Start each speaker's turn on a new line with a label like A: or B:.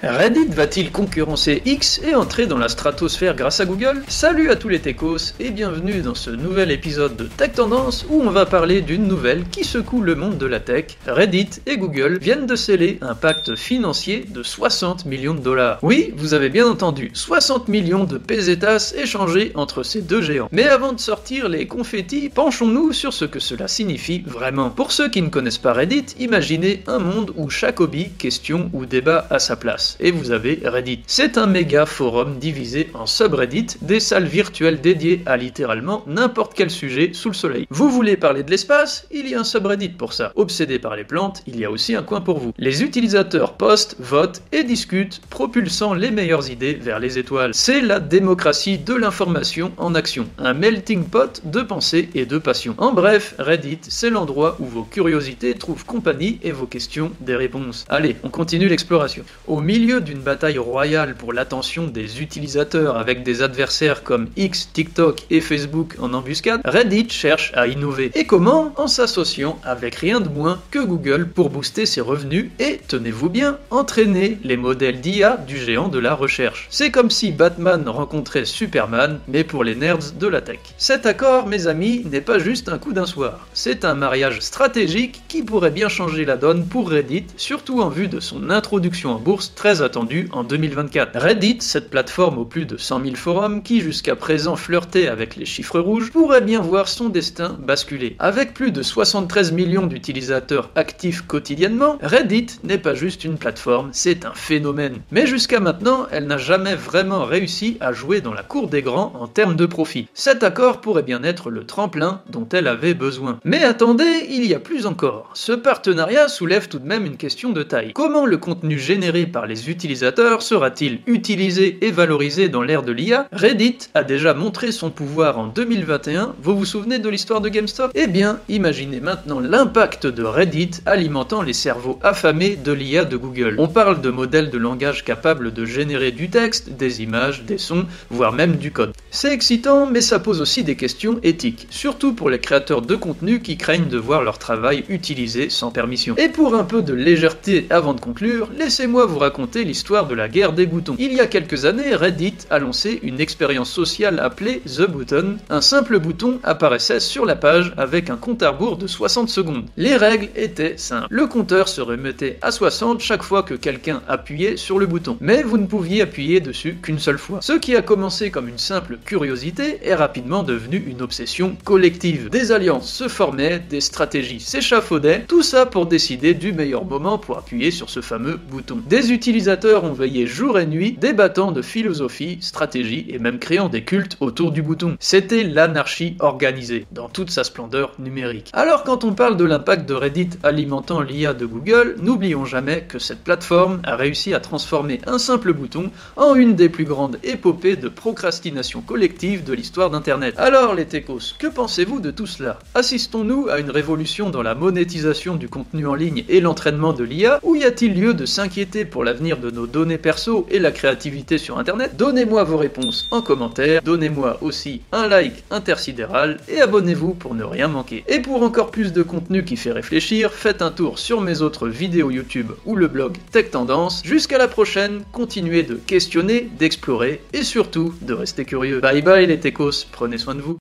A: Reddit va-t-il concurrencer X et entrer dans la stratosphère grâce à Google? Salut à tous les techos et bienvenue dans ce nouvel épisode de Tech Tendance où on va parler d'une nouvelle qui secoue le monde de la tech. Reddit et Google viennent de sceller un pacte financier de 60 millions de dollars. Oui, vous avez bien entendu, 60 millions de pesetas échangés entre ces deux géants. Mais avant de sortir les confettis, penchons-nous sur ce que cela signifie vraiment. Pour ceux qui ne connaissent pas Reddit, imaginez un monde où chaque hobby, question ou débat a sa place et vous avez Reddit. C'est un méga forum divisé en subreddit, des salles virtuelles dédiées à littéralement n'importe quel sujet sous le soleil. Vous voulez parler de l'espace? Il y a un subreddit pour ça. Obsédé par les plantes, il y a aussi un coin pour vous. Les utilisateurs postent, votent et discutent, propulsant les meilleures idées vers les étoiles. C'est la démocratie de l'information en action, un melting pot de pensée et de passion. En bref, Reddit, c'est l'endroit où vos curiosités trouvent compagnie et vos questions des réponses. Allez, on continue l'exploration. Au milieu milieu d'une bataille royale pour l'attention des utilisateurs avec des adversaires comme X, TikTok et Facebook en embuscade, Reddit cherche à innover. Et comment? En s'associant avec rien de moins que Google pour booster ses revenus et, tenez-vous bien, entraîner les modèles d'IA du géant de la recherche. C'est comme si Batman rencontrait Superman, mais pour les nerds de la tech. Cet accord, mes amis, n'est pas juste un coup d'un soir. C'est un mariage stratégique qui pourrait bien changer la donne pour Reddit, surtout en vue de son introduction en bourse très attendu en 2024. Reddit, cette plateforme aux plus de 100 000 forums qui jusqu'à présent flirtait avec les chiffres rouges, pourrait bien voir son destin basculer. Avec plus de 73 millions d'utilisateurs actifs quotidiennement, Reddit n'est pas juste une plateforme, c'est un phénomène. Mais jusqu'à maintenant, elle n'a jamais vraiment réussi à jouer dans la cour des grands en termes de profit. Cet accord pourrait bien être le tremplin dont elle avait besoin. Mais attendez, il y a plus encore. Ce partenariat soulève tout de même une question de taille. Comment le contenu généré par les utilisateurs sera-t-il utilisé et valorisé dans l'ère de l'IA Reddit a déjà montré son pouvoir en 2021, vous vous souvenez de l'histoire de GameStop? Eh bien, imaginez maintenant l'impact de Reddit alimentant les cerveaux affamés de l'IA de Google. On parle de modèles de langage capables de générer du texte, des images, des sons, voire même du code. C'est excitant, mais ça pose aussi des questions éthiques, surtout pour les créateurs de contenu qui craignent de voir leur travail utilisé sans permission. Et pour un peu de légèreté avant de conclure, laissez-moi vous raconter l'histoire de la guerre des boutons. Il y a quelques années, Reddit a lancé une expérience sociale appelée The Button. Un simple bouton apparaissait sur la page avec un compte à rebours de 60 secondes. Les règles étaient simples. Le compteur se remettait à 60 chaque fois que quelqu'un appuyait sur le bouton. Mais vous ne pouviez appuyer dessus qu'une seule fois. Ce qui a commencé comme une simple curiosité est rapidement devenu une obsession collective. Des alliances se formaient, des stratégies s'échafaudaient, tout ça pour décider du meilleur moment pour appuyer sur ce fameux bouton. Des ont veillé jour et nuit, débattant de philosophie, stratégie et même créant des cultes autour du bouton. C'était l'anarchie organisée, dans toute sa splendeur numérique. Alors quand on parle de l'impact de Reddit alimentant l'IA de Google, n'oublions jamais que cette plateforme a réussi à transformer un simple bouton en une des plus grandes épopées de procrastination collective de l'histoire d'Internet. Alors les techos, que pensez-vous de tout cela? Assistons-nous à une révolution dans la monétisation du contenu en ligne et l'entraînement de l'IA, ou y a-t-il lieu de s'inquiéter pour de nos données perso et la créativité sur Internet Donnez-moi vos réponses en commentaire, donnez-moi aussi un like intersidéral et abonnez-vous pour ne rien manquer. Et pour encore plus de contenu qui fait réfléchir, faites un tour sur mes autres vidéos YouTube ou le blog Tech Tendance. Jusqu'à la prochaine, continuez de questionner, d'explorer et surtout de rester curieux. Bye bye les techos, prenez soin de vous.